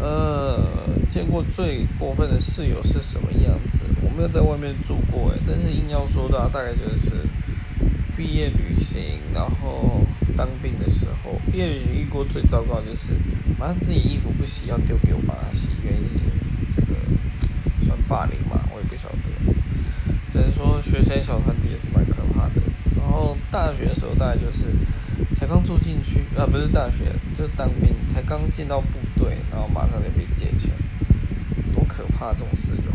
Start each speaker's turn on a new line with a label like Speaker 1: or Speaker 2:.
Speaker 1: 呃，见过最过分的室友是什么样子？我没有在外面住过诶，但是硬要说的话，大概就是毕业旅行，然后当兵的时候，毕业旅行遇过最糟糕就是，反正自己衣服不洗要丢给我妈洗，原因这个算霸凌嘛，我也不晓得。只能说学生小团体也是蛮可怕的。然后大学的时候大概就是才刚住进去，啊不是大学，就是当兵，才刚进到部队，然后马上就被借钱，多可怕这种事友。